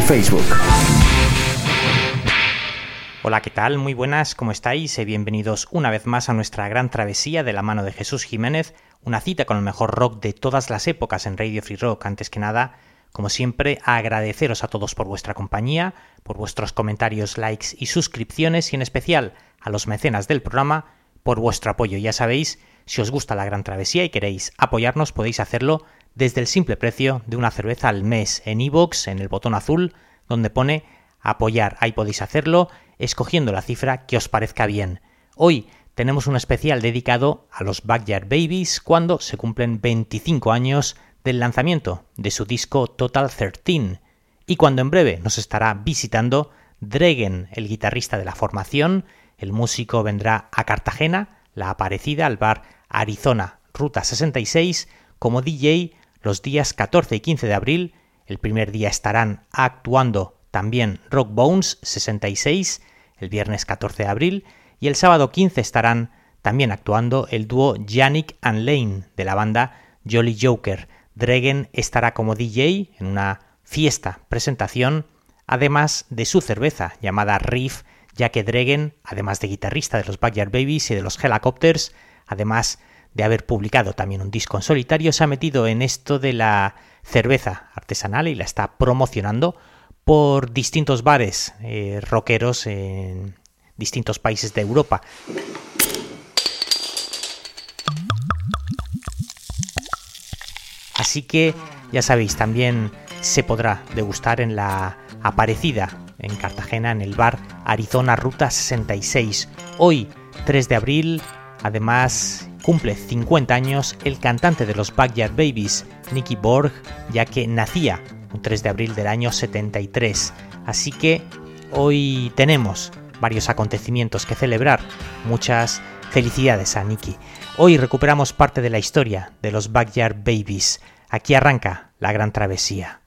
Facebook. Hola, ¿qué tal? Muy buenas, ¿cómo estáis? Bienvenidos una vez más a nuestra gran travesía de la mano de Jesús Jiménez, una cita con el mejor rock de todas las épocas en Radio Free Rock. Antes que nada, como siempre, agradeceros a todos por vuestra compañía, por vuestros comentarios, likes y suscripciones y en especial a los mecenas del programa por vuestro apoyo. Ya sabéis, si os gusta la gran travesía y queréis apoyarnos, podéis hacerlo desde el simple precio de una cerveza al mes en iVoox, en el botón azul, donde pone apoyar. Ahí podéis hacerlo escogiendo la cifra que os parezca bien. Hoy tenemos un especial dedicado a los Backyard Babies cuando se cumplen 25 años del lanzamiento de su disco Total 13 y cuando en breve nos estará visitando Dregen, el guitarrista de la formación, el músico vendrá a Cartagena, la aparecida al bar Arizona Ruta 66 como DJ los días 14 y 15 de abril. El primer día estarán actuando también Rock Bones 66 el viernes 14 de abril y el sábado 15 estarán también actuando el dúo Yannick and Lane de la banda Jolly Joker. Dregen estará como DJ en una fiesta presentación, además de su cerveza llamada Riff, ya que Dregen, además de guitarrista de los Backyard Babies y de los Helicopters, además de haber publicado también un disco en solitario, se ha metido en esto de la cerveza artesanal y la está promocionando por distintos bares eh, rockeros en distintos países de Europa. Así que ya sabéis, también se podrá degustar en la aparecida en Cartagena en el bar Arizona Ruta 66. Hoy, 3 de abril, además cumple 50 años el cantante de los Backyard Babies, Nicky Borg, ya que nacía un 3 de abril del año 73. Así que hoy tenemos varios acontecimientos que celebrar. Muchas felicidades a Nicky. Hoy recuperamos parte de la historia de los Backyard Babies. Aquí arranca la gran travesía.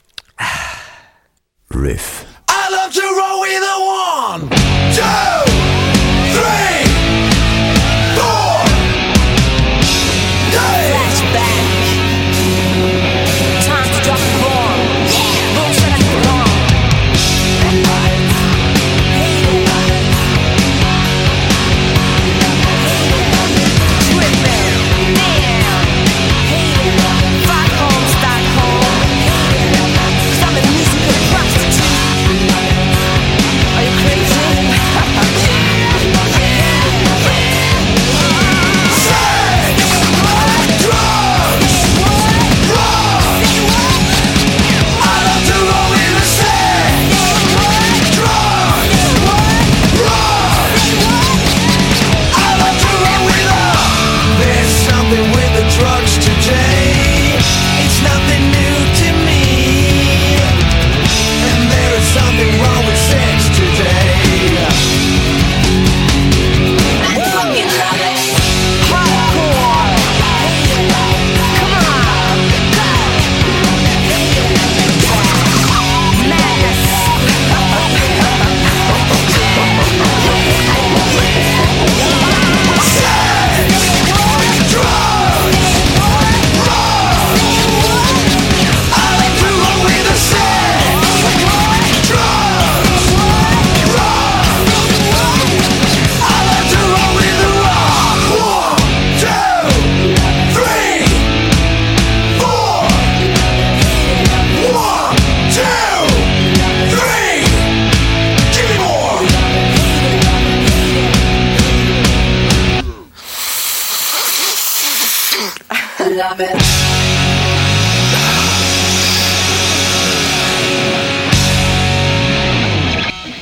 Riff. I love to one, two, three,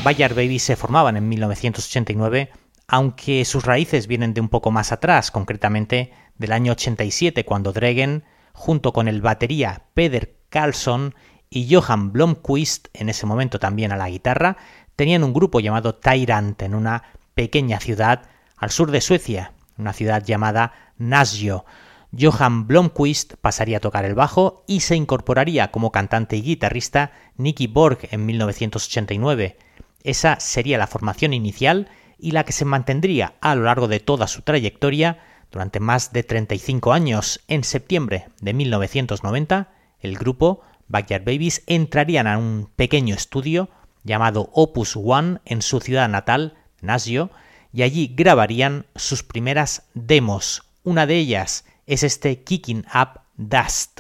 Bayard Babies se formaban en 1989, aunque sus raíces vienen de un poco más atrás, concretamente del año 87, cuando Dregen, junto con el batería Peder Carlson, y Johan Blomqvist, en ese momento también a la guitarra, tenían un grupo llamado Tyrant en una pequeña ciudad al sur de Suecia, una ciudad llamada Nasjo. Johan Blomqvist pasaría a tocar el bajo y se incorporaría como cantante y guitarrista Nicky Borg en 1989. Esa sería la formación inicial y la que se mantendría a lo largo de toda su trayectoria durante más de 35 años. En septiembre de 1990, el grupo Backyard Babies entrarían a un pequeño estudio llamado Opus One en su ciudad natal, Nasio, y allí grabarían sus primeras demos. Una de ellas es este Kicking Up Dust.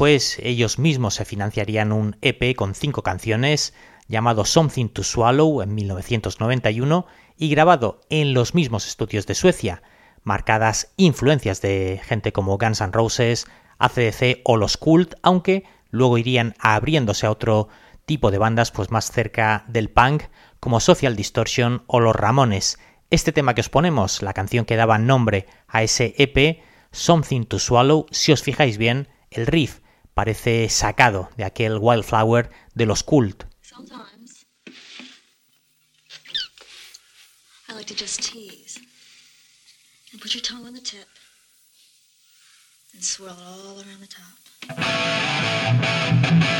Después, ellos mismos se financiarían un EP con cinco canciones llamado Something to Swallow en 1991 y grabado en los mismos estudios de Suecia, marcadas influencias de gente como Guns N' Roses, ACDC o los Cult, aunque luego irían abriéndose a otro tipo de bandas pues más cerca del punk como Social Distortion o los Ramones. Este tema que os ponemos, la canción que daba nombre a ese EP, Something to Swallow, si os fijáis bien, el riff parece sacado de aquel Wildflower de los Cult. And swirl it all around the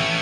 top.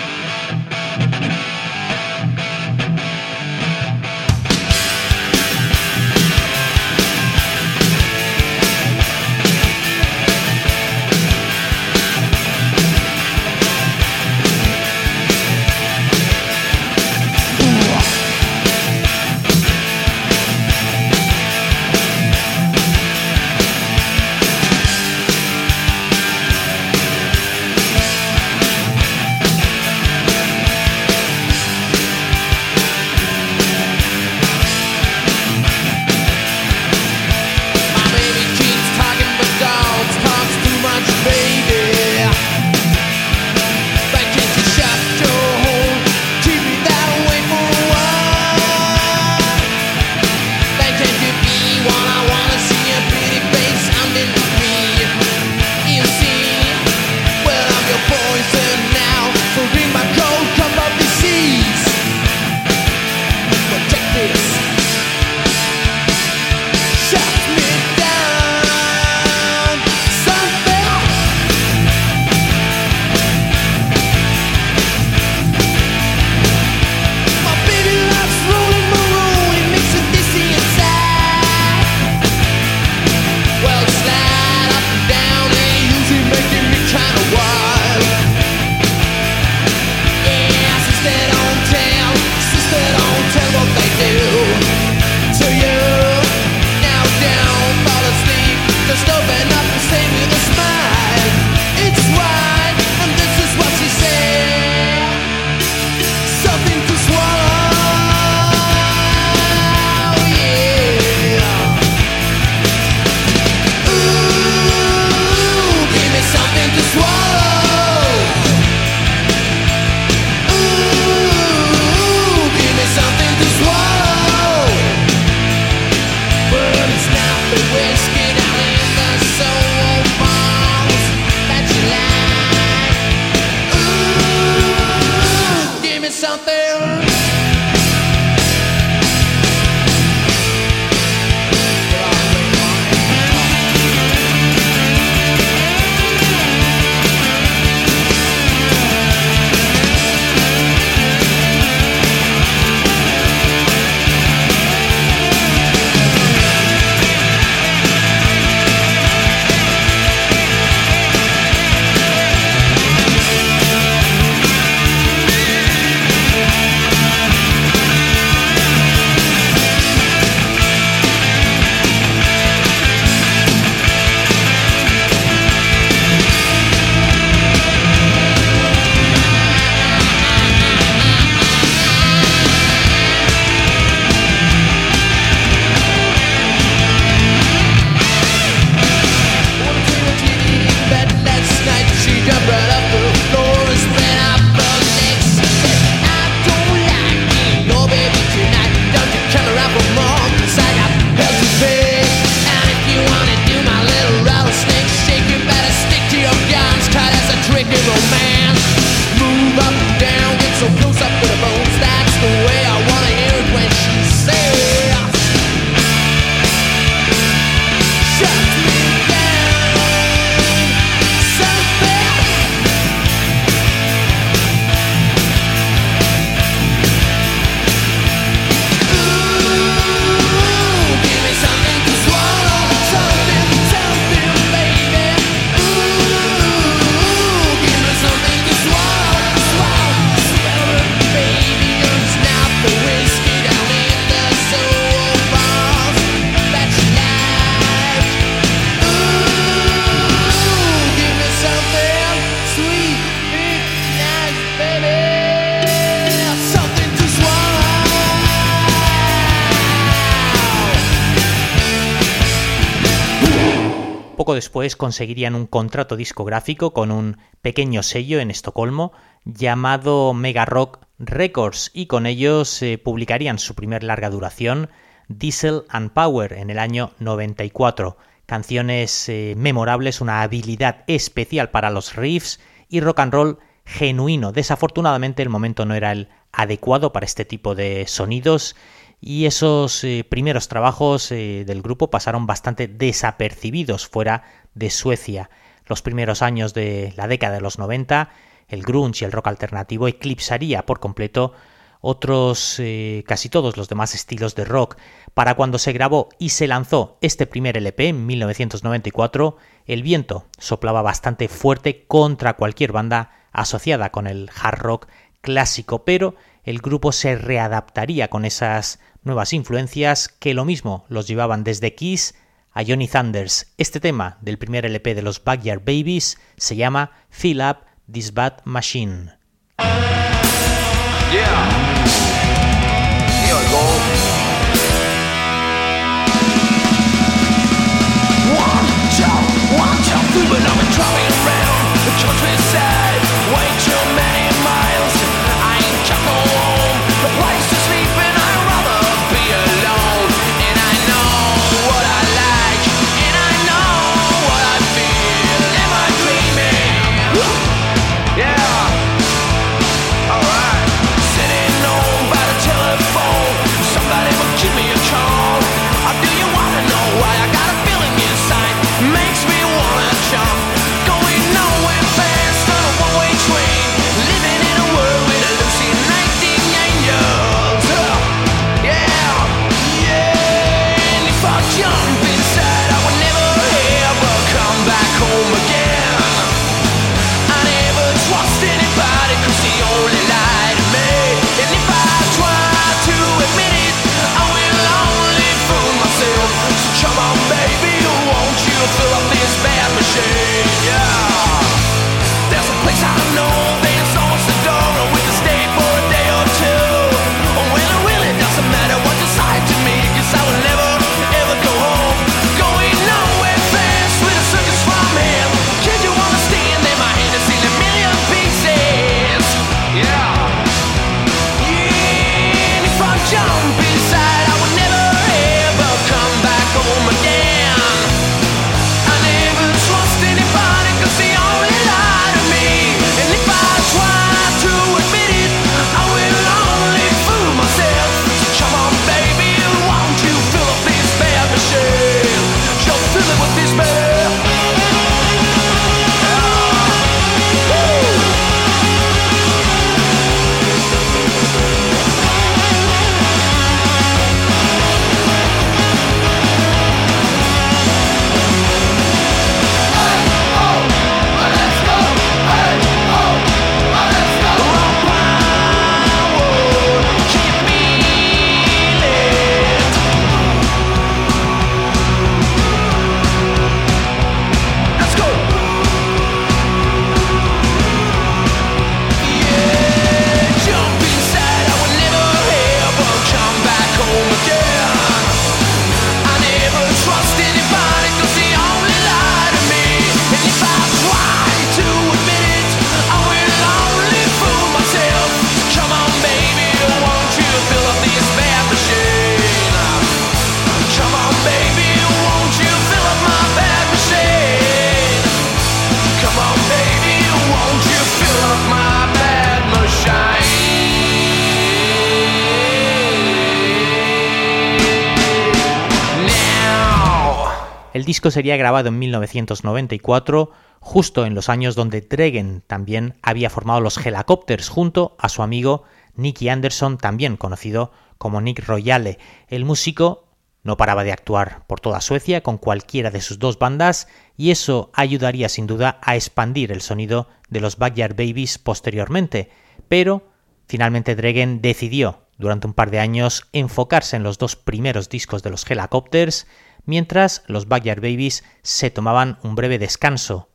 Revolution. Después conseguirían un contrato discográfico con un pequeño sello en Estocolmo llamado Mega Rock Records y con ellos eh, publicarían su primer larga duración, Diesel and Power, en el año 94. Canciones eh, memorables, una habilidad especial para los riffs y rock and roll genuino. Desafortunadamente el momento no era el adecuado para este tipo de sonidos y esos eh, primeros trabajos eh, del grupo pasaron bastante desapercibidos fuera de Suecia. Los primeros años de la década de los 90, el grunge y el rock alternativo eclipsaría por completo otros eh, casi todos los demás estilos de rock. Para cuando se grabó y se lanzó este primer LP en 1994, el viento soplaba bastante fuerte contra cualquier banda asociada con el hard rock clásico, pero el grupo se readaptaría con esas nuevas influencias que lo mismo los llevaban desde Kiss a Johnny Thunders. Este tema del primer LP de los Backyard Babies se llama Fill Up This Bad Machine. El sería grabado en 1994, justo en los años donde Dregen también había formado los Helicopters junto a su amigo Nicky Anderson, también conocido como Nick Royale. El músico no paraba de actuar por toda Suecia con cualquiera de sus dos bandas y eso ayudaría sin duda a expandir el sonido de los Backyard Babies posteriormente. Pero finalmente Dregen decidió durante un par de años enfocarse en los dos primeros discos de los Helicopters mientras los Backyard Babies se tomaban un breve descanso.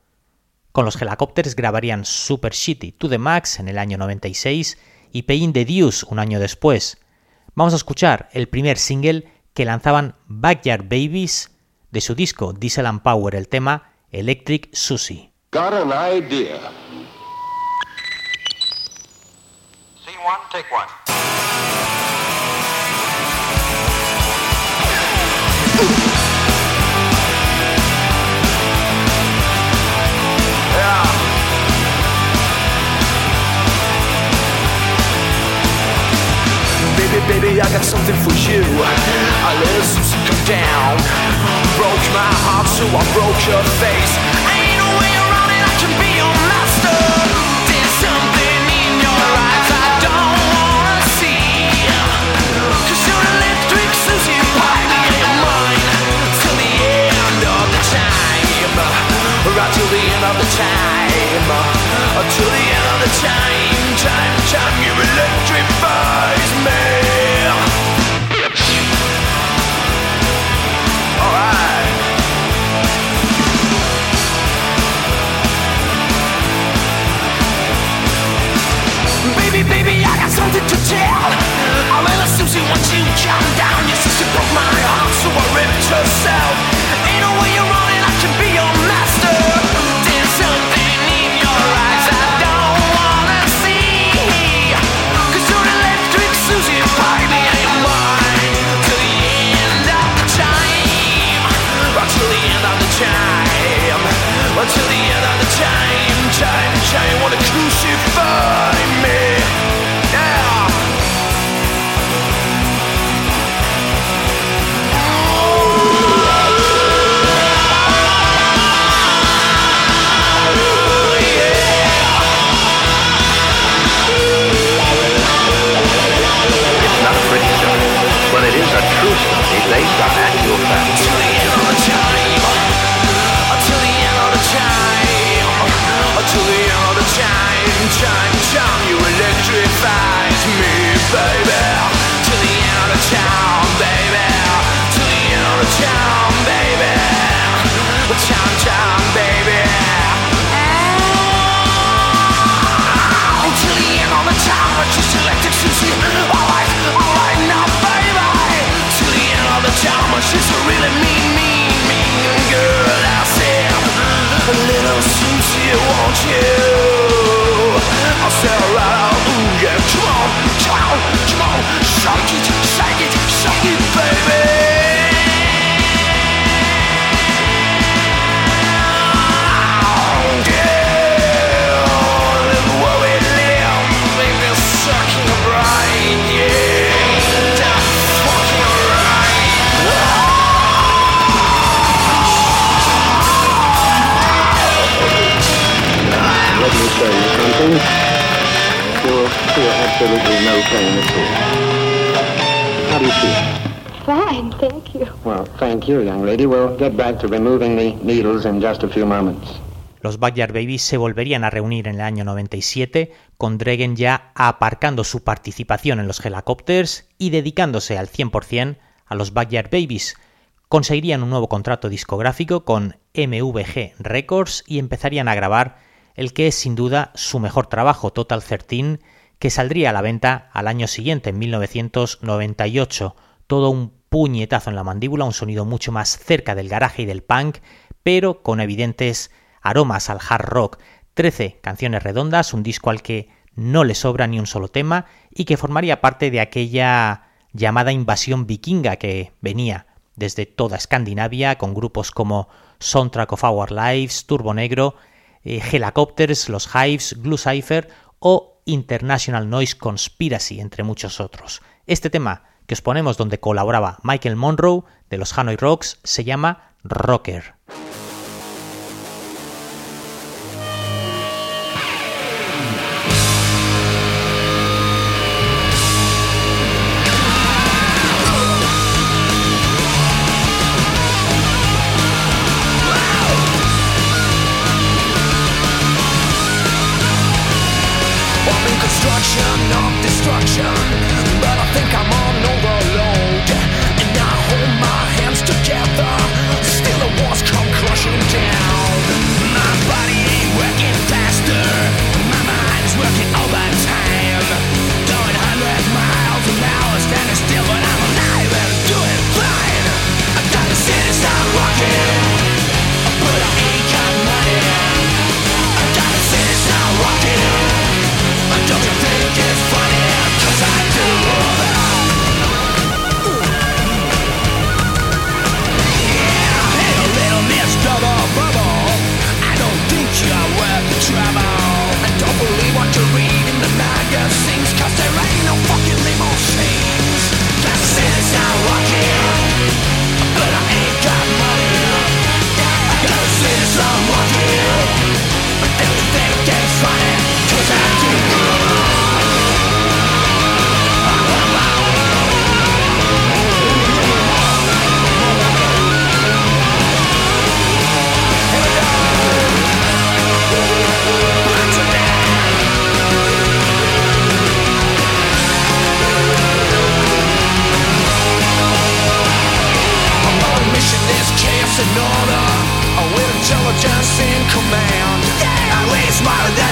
Con los Helicopters grabarían Super Shitty to the Max en el año 96 y Pain the Deuce un año después. Vamos a escuchar el primer single que lanzaban Backyard Babies de su disco Diesel and Power el tema Electric Susie. Got an idea. Scene one, take one. Baby, baby, I got something for you. I a Susie come down. Broke my heart, so I broke your face. Ain't no way around Right till the end of the time. Uh, Until the end of the time. Time, time, you electrifies me. Alright. Baby, baby, I got something to tell. I really Susie once you calm down. Your sister broke my heart, so I ripped herself. chain, wanna crucify get back to removing the needles in just a few moments. Los Backyard Babies se volverían a reunir en el año 97, con Dregen ya aparcando su participación en los Helicopters y dedicándose al 100% a los Backyard Babies. Conseguirían un nuevo contrato discográfico con MVG Records y empezarían a grabar el que es sin duda su mejor trabajo, Total 13, que saldría a la venta al año siguiente, en 1998. Todo un puñetazo en la mandíbula, un sonido mucho más cerca del garaje y del punk, pero con evidentes aromas al hard rock. 13 canciones redondas, un disco al que no le sobra ni un solo tema y que formaría parte de aquella llamada invasión vikinga que venía desde toda Escandinavia con grupos como Soundtrack of Our Lives, Turbo Negro, eh, Helicopters, los Hives, Glue Cypher o International Noise Conspiracy, entre muchos otros. Este tema que os ponemos donde colaboraba Michael Monroe de los Hanoi Rocks se llama Rocker. Smarter than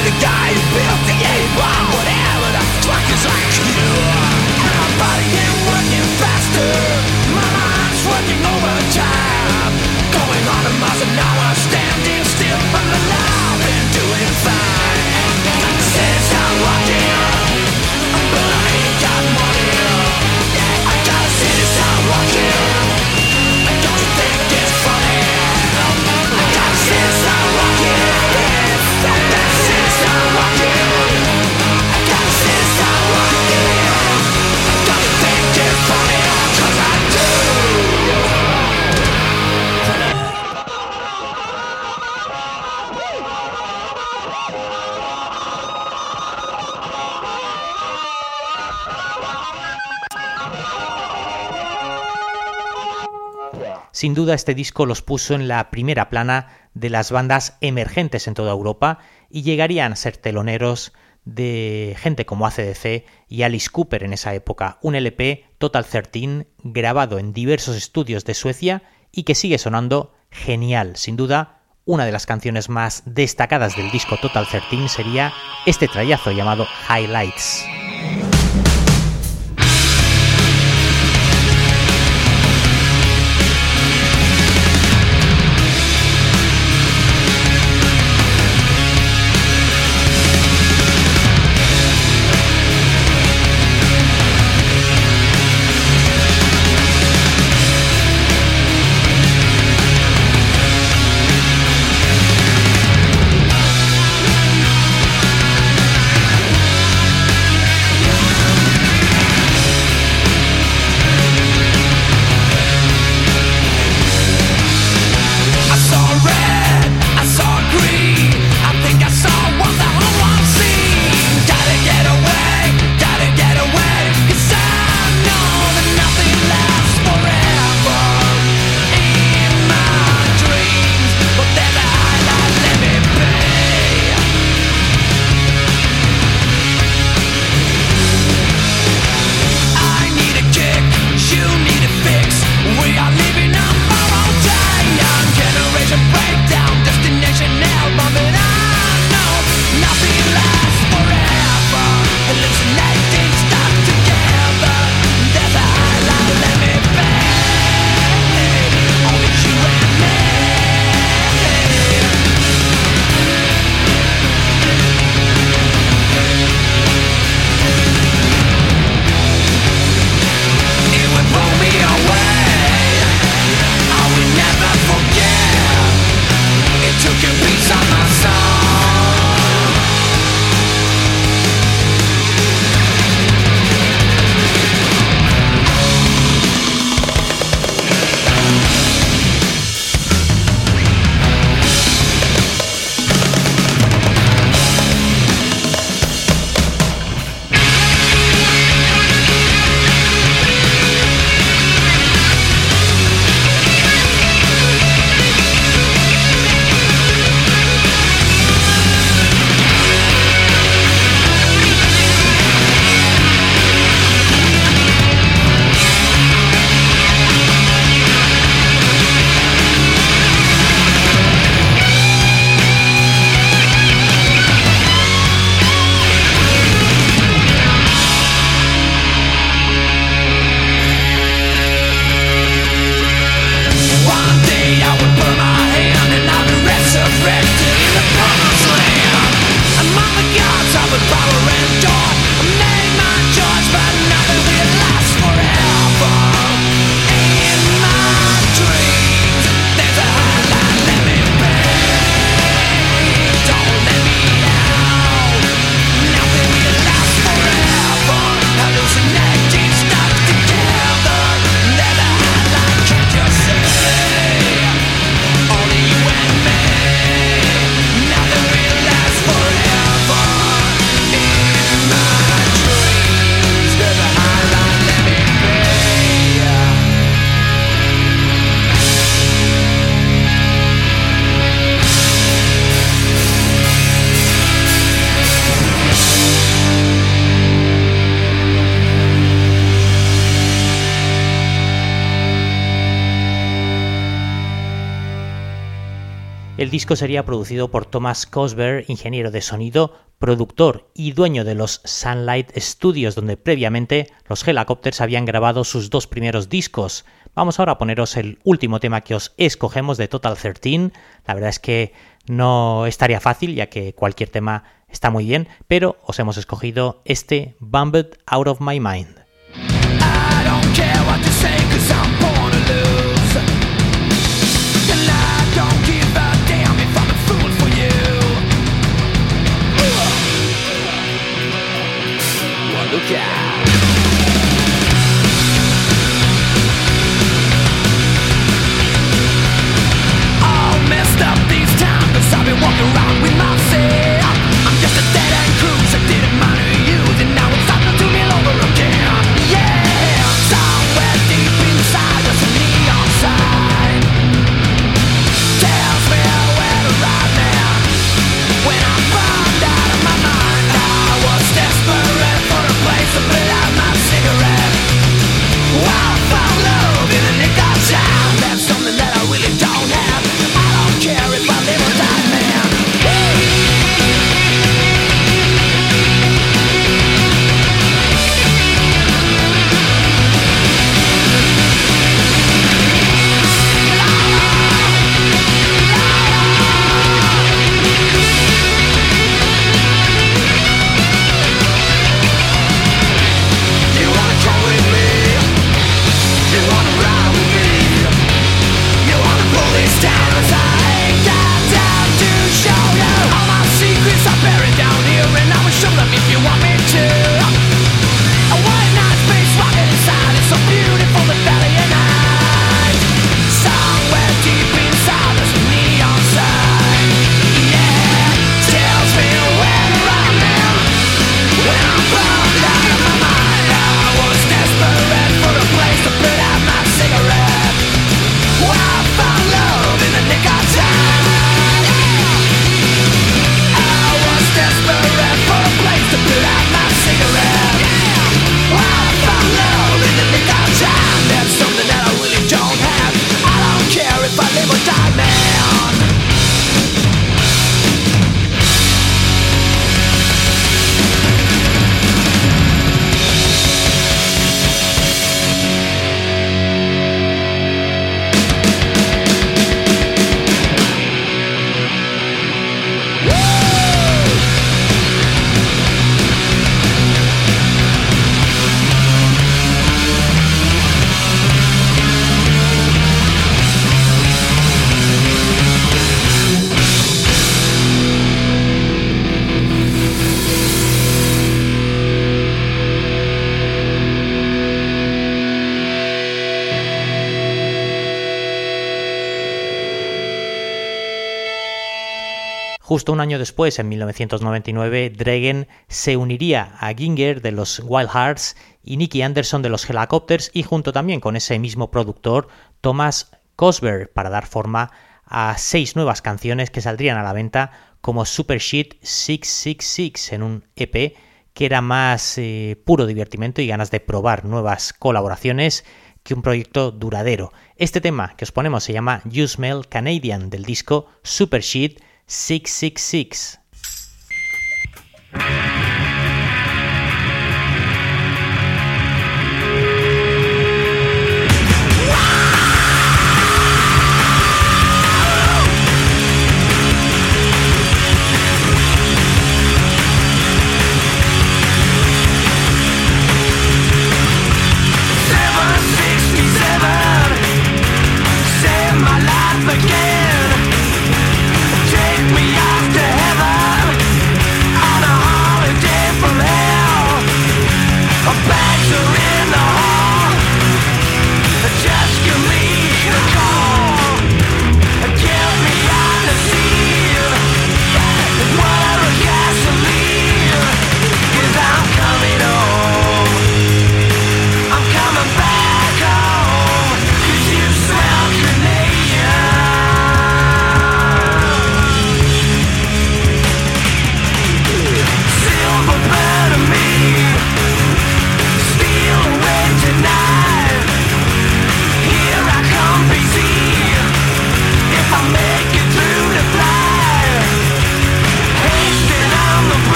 Sin duda este disco los puso en la primera plana de las bandas emergentes en toda Europa y llegarían a ser teloneros de gente como ACDC y Alice Cooper en esa época, un LP Total 13 grabado en diversos estudios de Suecia y que sigue sonando genial, sin duda una de las canciones más destacadas del disco Total 13 sería este trayazo llamado Highlights. Disco sería producido por Thomas Cosber, ingeniero de sonido, productor y dueño de los Sunlight Studios, donde previamente los Helicopters habían grabado sus dos primeros discos. Vamos ahora a poneros el último tema que os escogemos de Total 13. La verdad es que no estaría fácil, ya que cualquier tema está muy bien, pero os hemos escogido este Bumbled Out of My Mind. Podcast. Justo un año después, en 1999, Dragon se uniría a Ginger de los Wild Hearts y Nicky Anderson de los Helicopters y junto también con ese mismo productor, Thomas Cosber, para dar forma a seis nuevas canciones que saldrían a la venta como Super Shit 666 en un EP que era más eh, puro divertimento y ganas de probar nuevas colaboraciones que un proyecto duradero. Este tema que os ponemos se llama You Smell Canadian del disco Super Shit 666.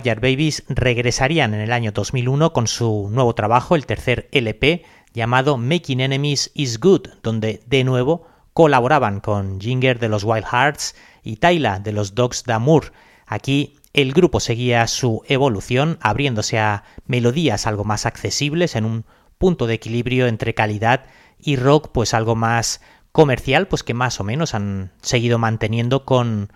Backyard Babies regresarían en el año 2001 con su nuevo trabajo, el tercer LP, llamado Making Enemies is Good, donde de nuevo colaboraban con Ginger de los Wild Hearts y Tyla de los Dogs d'Amour. Aquí el grupo seguía su evolución, abriéndose a melodías algo más accesibles en un punto de equilibrio entre calidad y rock pues algo más comercial, pues que más o menos han seguido manteniendo con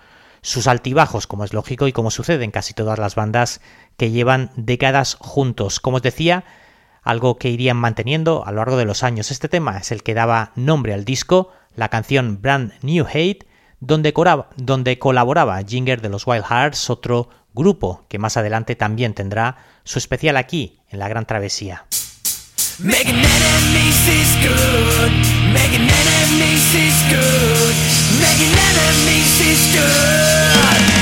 sus altibajos, como es lógico y como sucede en casi todas las bandas que llevan décadas juntos. Como os decía, algo que irían manteniendo a lo largo de los años. Este tema es el que daba nombre al disco, la canción Brand New Hate, donde, colaboraba Ginger de los Wild Hearts, otro grupo que más adelante también tendrá su especial aquí, en la Gran Travesía. Is good. Is good. Making enemies is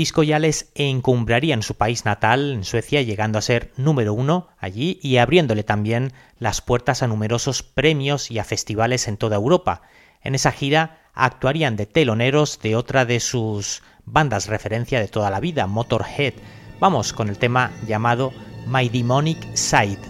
disco ya les encumbraría en su país natal, en Suecia, llegando a ser número uno allí y abriéndole también las puertas a numerosos premios y a festivales en toda Europa. En esa gira actuarían de teloneros de otra de sus bandas referencia de toda la vida, Motorhead. Vamos con el tema llamado My Demonic Side.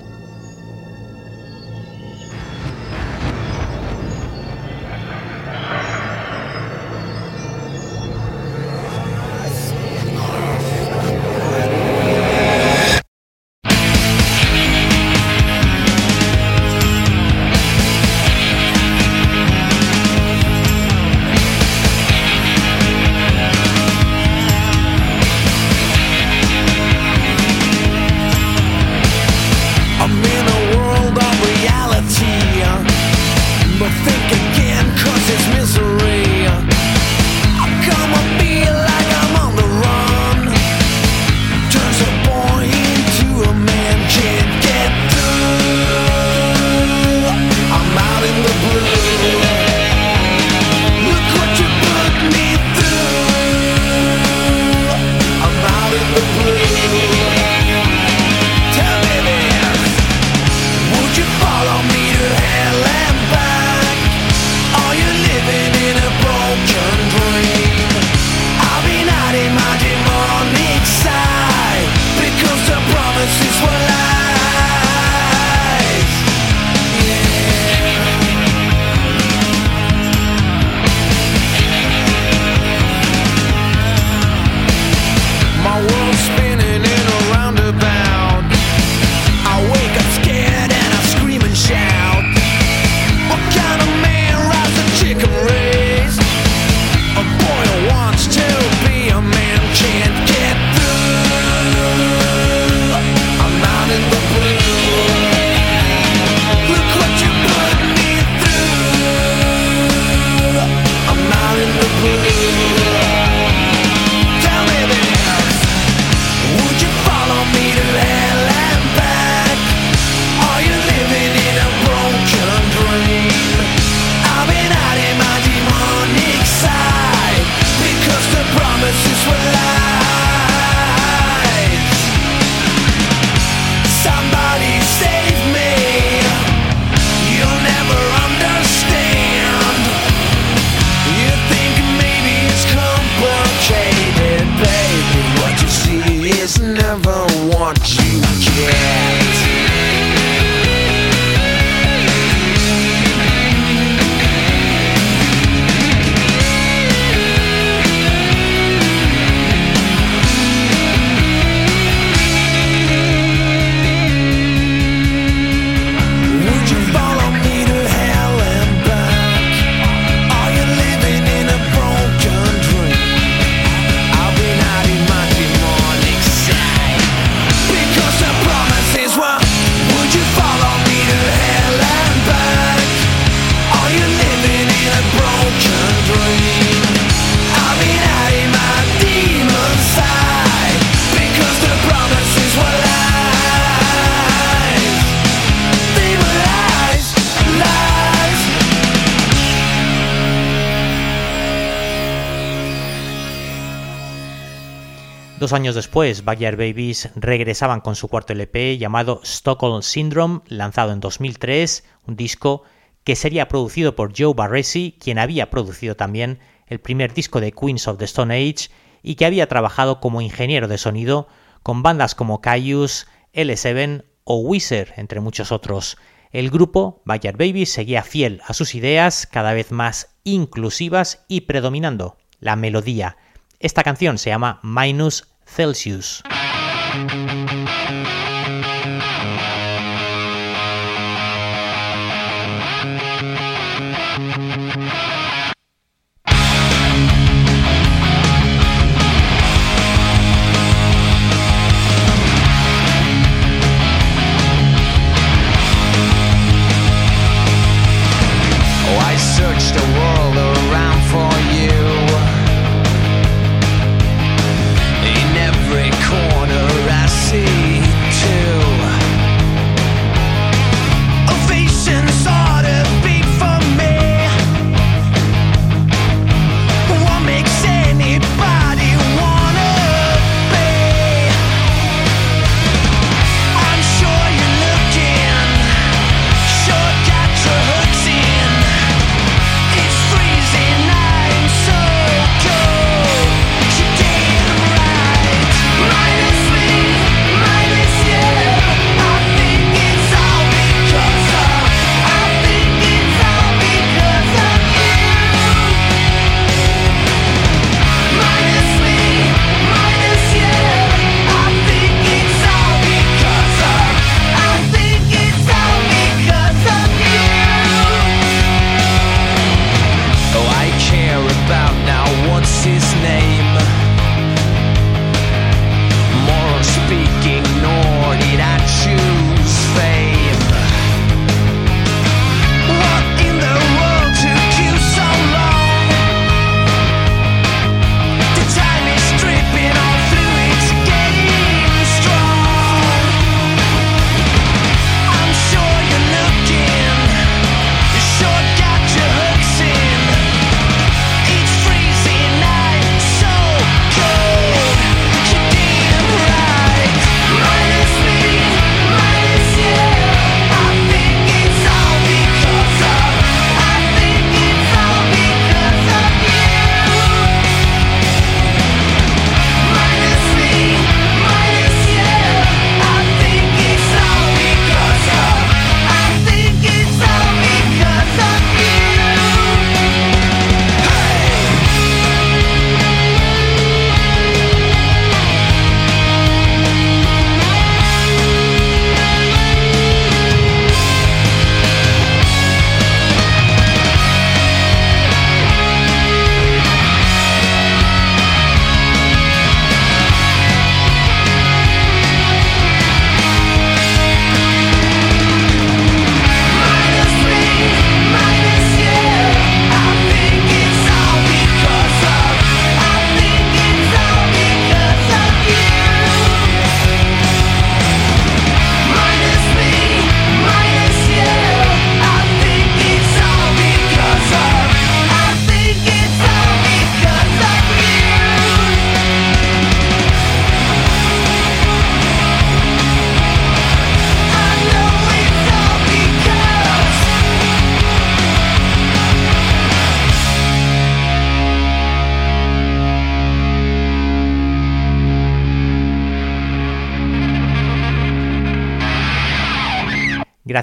Dos años después, Backyard Babies regresaban con su cuarto LP llamado Stockholm Syndrome, lanzado en 2003, un disco que sería producido por Joe Barresi, quien había producido también el primer disco de Queens of the Stone Age y que había trabajado como ingeniero de sonido con bandas como Caius, L7 o Wizard, entre muchos otros. El grupo, Backyard Babies, seguía fiel a sus ideas, cada vez más inclusivas y predominando la melodía. Esta canción se llama Minus Celsius.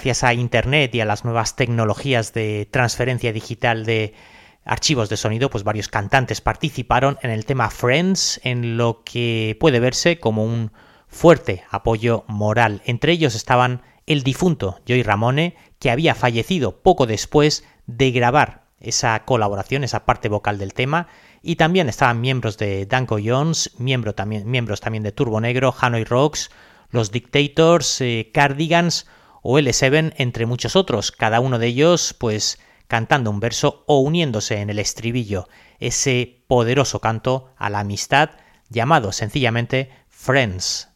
Gracias a Internet y a las nuevas tecnologías de transferencia digital de archivos de sonido, pues varios cantantes participaron en el tema Friends, en lo que puede verse como un fuerte apoyo moral. Entre ellos estaban el difunto Joey Ramone, que había fallecido poco después de grabar esa colaboración, esa parte vocal del tema, y también estaban miembros de Danko Jones, también, miembros también de Turbo Negro, Hanoi Rocks, los Dictators, eh, Cardigans o L7, entre muchos otros, cada uno de ellos pues cantando un verso o uniéndose en el estribillo, ese poderoso canto a la amistad llamado sencillamente Friends.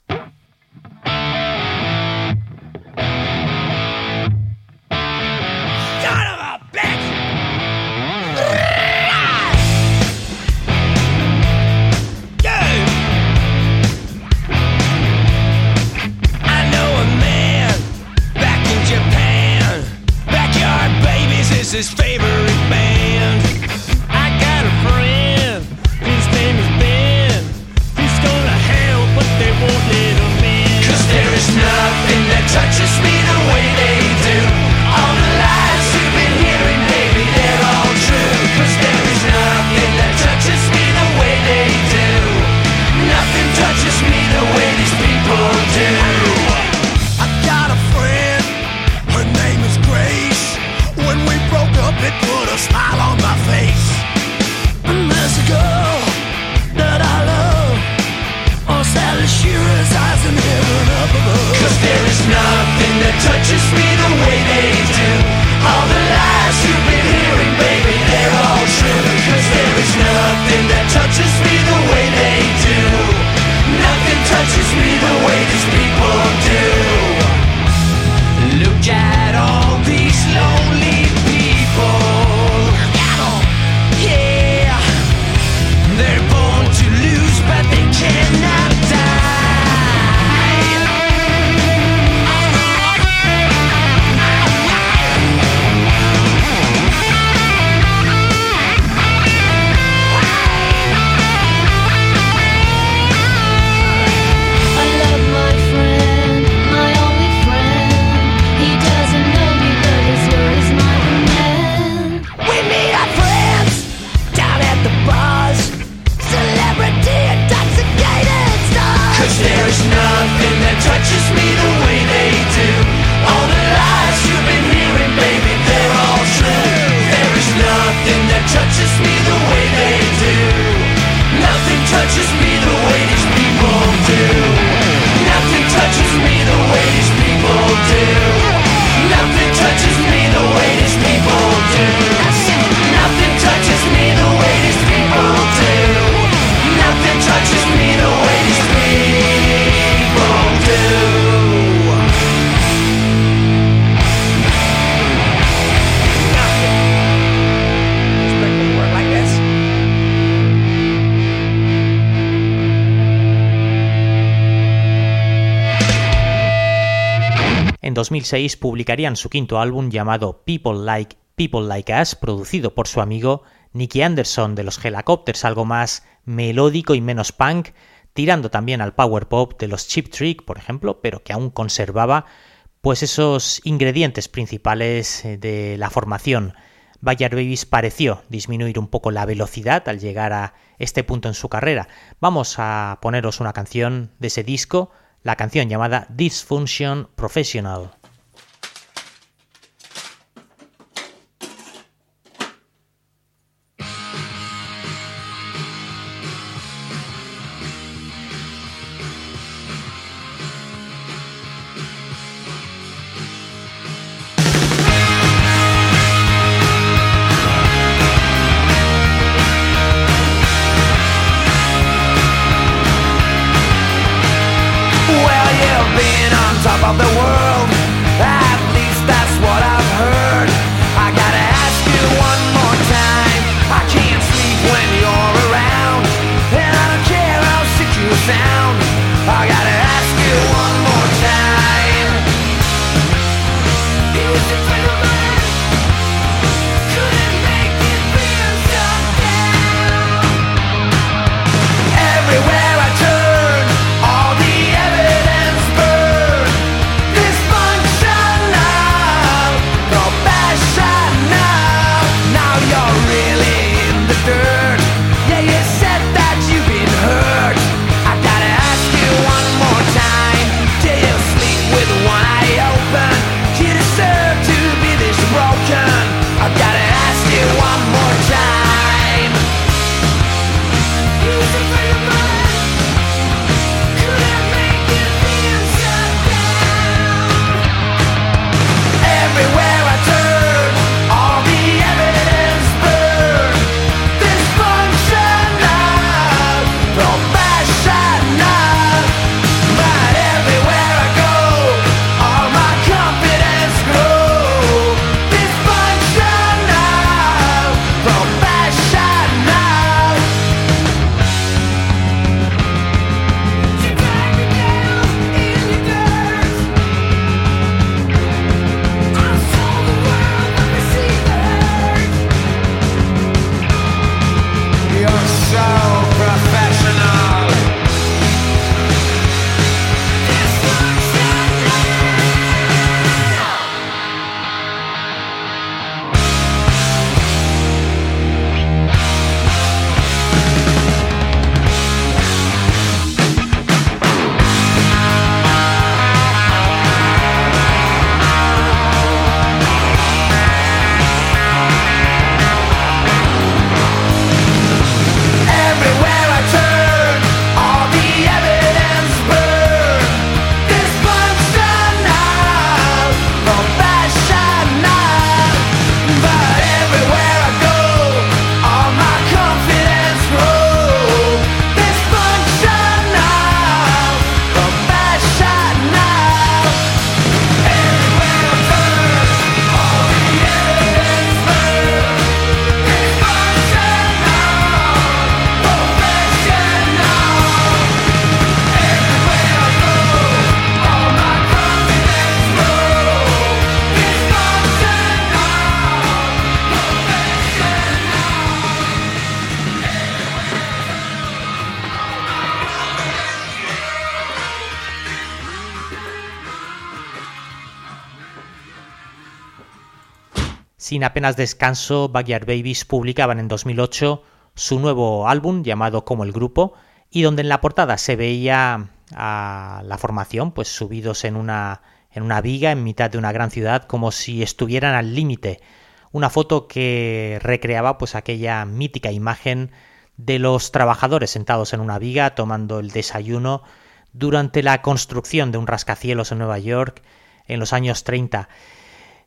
publicarían su quinto álbum llamado People Like People Like Us, producido por su amigo Nicky Anderson de los Helicopters, algo más melódico y menos punk, tirando también al power pop de los Chip Trick, por ejemplo, pero que aún conservaba pues esos ingredientes principales eh, de la formación. Bayard Davis pareció disminuir un poco la velocidad al llegar a este punto en su carrera. Vamos a poneros una canción de ese disco, la canción llamada Dysfunction Professional. Sin apenas descanso, Backyard Babies publicaban en 2008 su nuevo álbum llamado Como el Grupo y donde en la portada se veía a la formación pues subidos en una, en una viga en mitad de una gran ciudad como si estuvieran al límite. Una foto que recreaba pues aquella mítica imagen de los trabajadores sentados en una viga tomando el desayuno durante la construcción de un rascacielos en Nueva York en los años 30.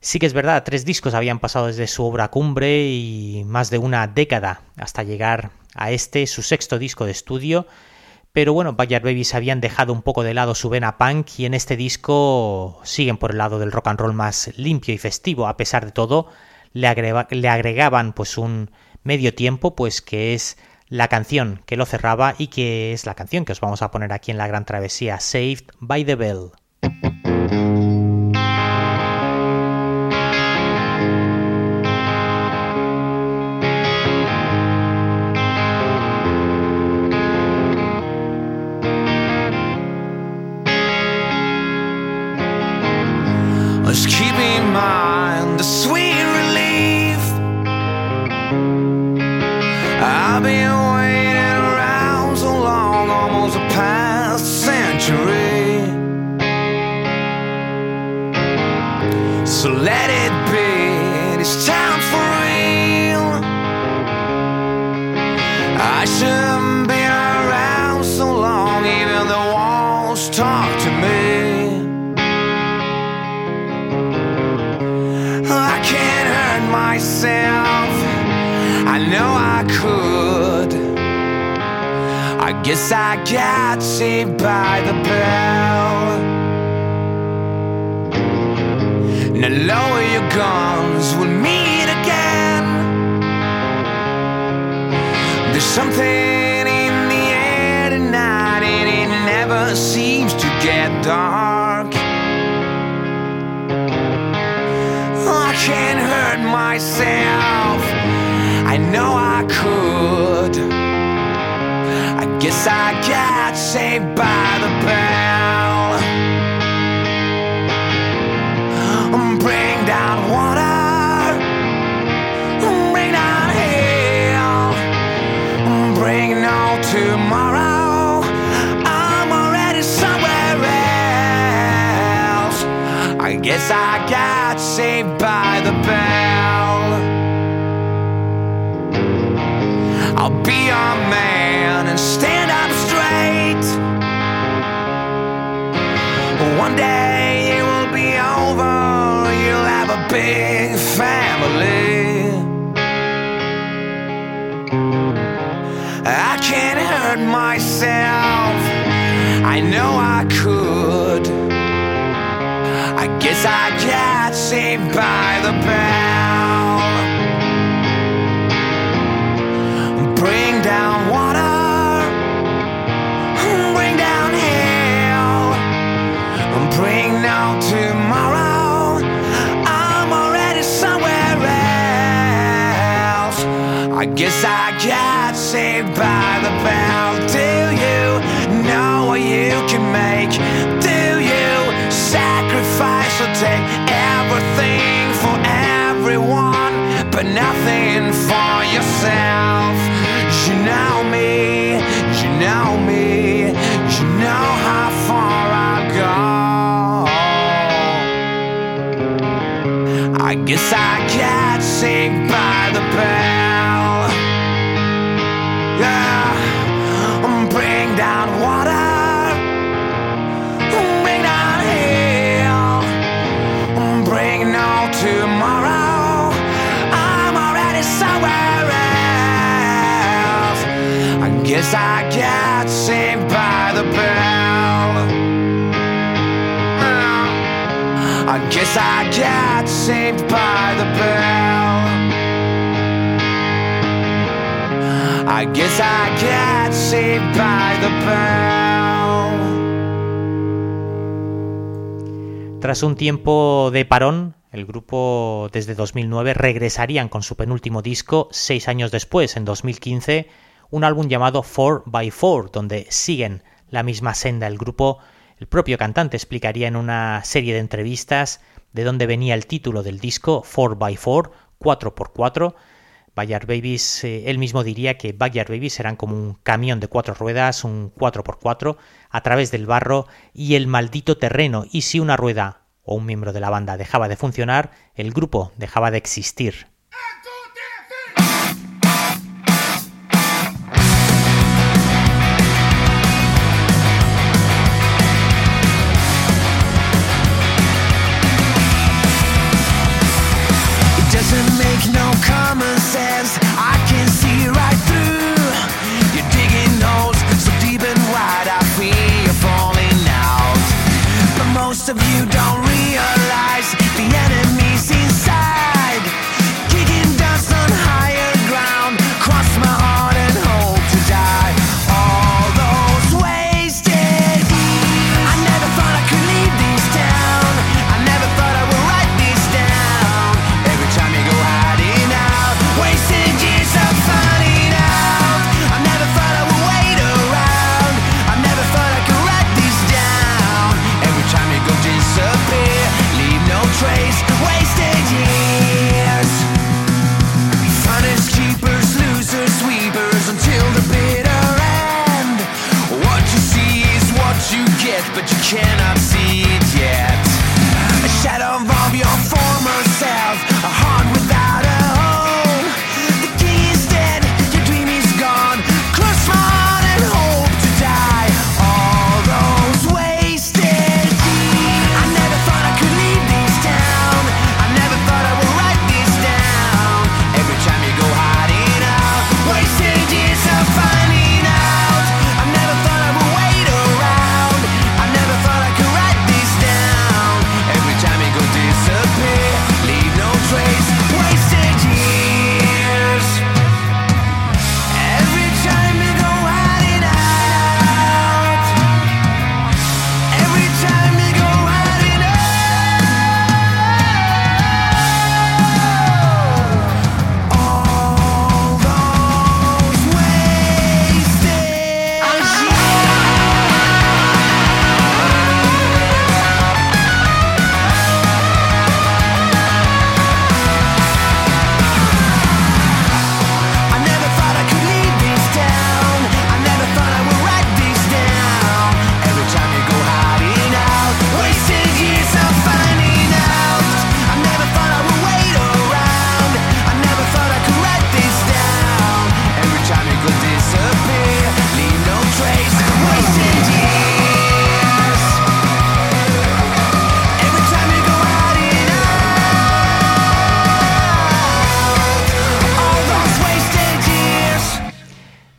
Sí que es verdad, tres discos habían pasado desde su obra cumbre y más de una década hasta llegar a este, su sexto disco de estudio. Pero bueno, Backyard Babies habían dejado un poco de lado su vena punk y en este disco siguen por el lado del rock and roll más limpio y festivo. A pesar de todo, le, le agregaban pues un medio tiempo, pues que es la canción que lo cerraba y que es la canción que os vamos a poner aquí en la gran travesía, Saved by the Bell. I got saved by the bell. Now lower your guns, we'll meet again. There's something in the air tonight, and it never seems to get dark. I can't hurt myself. I know I could. Guess I got saved by the bell. Mm, bring down water. Mm, bring down hell. Mm, bring no tomorrow. I'm already somewhere else. I guess I got saved by the bell. I'll be a man and stand up straight. One day it will be over. You'll have a big family. I can't hurt myself. I know I could. I guess I got saved by the bell. Guess I got saved by the bell. Do you know what you can make? Do you sacrifice or take everything for everyone, but nothing for yourself? You know me, you know me, you know how far I go. I guess I Tras un tiempo de parón, el grupo desde 2009 regresarían con su penúltimo disco seis años después, en 2015, un álbum llamado 4x4, donde siguen la misma senda. El grupo, el propio cantante explicaría en una serie de entrevistas de dónde venía el título del disco 4x4, 4x4, Backyard Babies, eh, él mismo diría que Backyard Babies eran como un camión de cuatro ruedas, un 4x4, a través del barro y el maldito terreno, y si una rueda o un miembro de la banda dejaba de funcionar, el grupo dejaba de existir. No common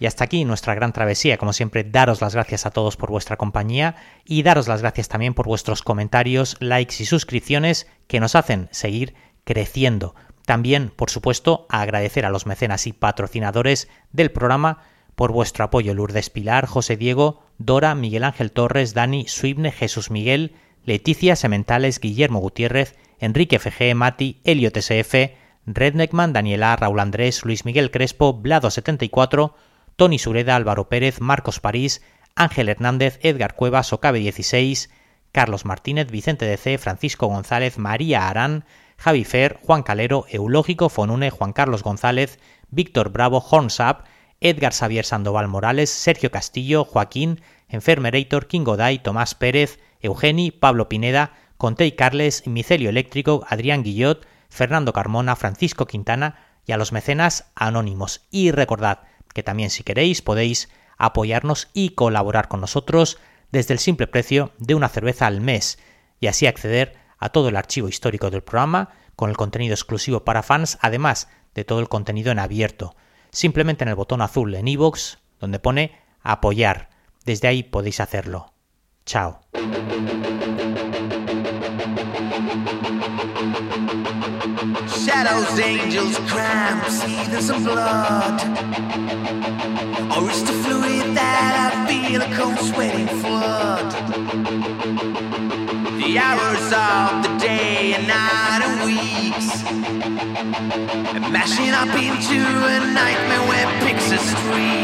Y hasta aquí nuestra gran travesía. Como siempre, daros las gracias a todos por vuestra compañía y daros las gracias también por vuestros comentarios, likes y suscripciones que nos hacen seguir creciendo. También, por supuesto, a agradecer a los mecenas y patrocinadores del programa por vuestro apoyo. Lourdes Pilar, José Diego, Dora, Miguel Ángel Torres, Dani, Suibne, Jesús Miguel, Leticia Sementales, Guillermo Gutiérrez, Enrique FG, Mati, Elio TSF, Redneckman, Daniela, Raúl Andrés, Luis Miguel Crespo, Blado74, Tony Sureda, Álvaro Pérez, Marcos París, Ángel Hernández, Edgar Cuevas, Ocabe 16, Carlos Martínez, Vicente DC, Francisco González, María Arán, Javi Fer, Juan Calero, Eulógico, Fonune, Juan Carlos González, Víctor Bravo, Hornsap, Edgar Xavier Sandoval Morales, Sergio Castillo, Joaquín, Enfermerator, King Goday, Tomás Pérez, Eugeni, Pablo Pineda, Contei Carles, Micelio Eléctrico, Adrián Guillot, Fernando Carmona, Francisco Quintana y a los mecenas anónimos. Y recordad que también si queréis podéis apoyarnos y colaborar con nosotros desde el simple precio de una cerveza al mes y así acceder a todo el archivo histórico del programa con el contenido exclusivo para fans, además de todo el contenido en abierto. Simplemente en el botón azul en iVoox donde pone apoyar. Desde ahí podéis hacerlo. Chao. Shadows, angels, cramps, heathens and blood. Or it's the fluid that I feel a cold sweating flood. The hours of the day and night and weeks. And mashing up into a nightmare where a streak.